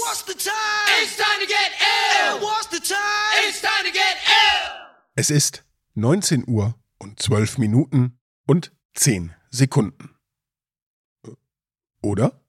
What's the time? It's time to get ill. What's the time? It's time to get ill. Es ist 19 Uhr und 12 Minuten und 10 Sekunden. Oder?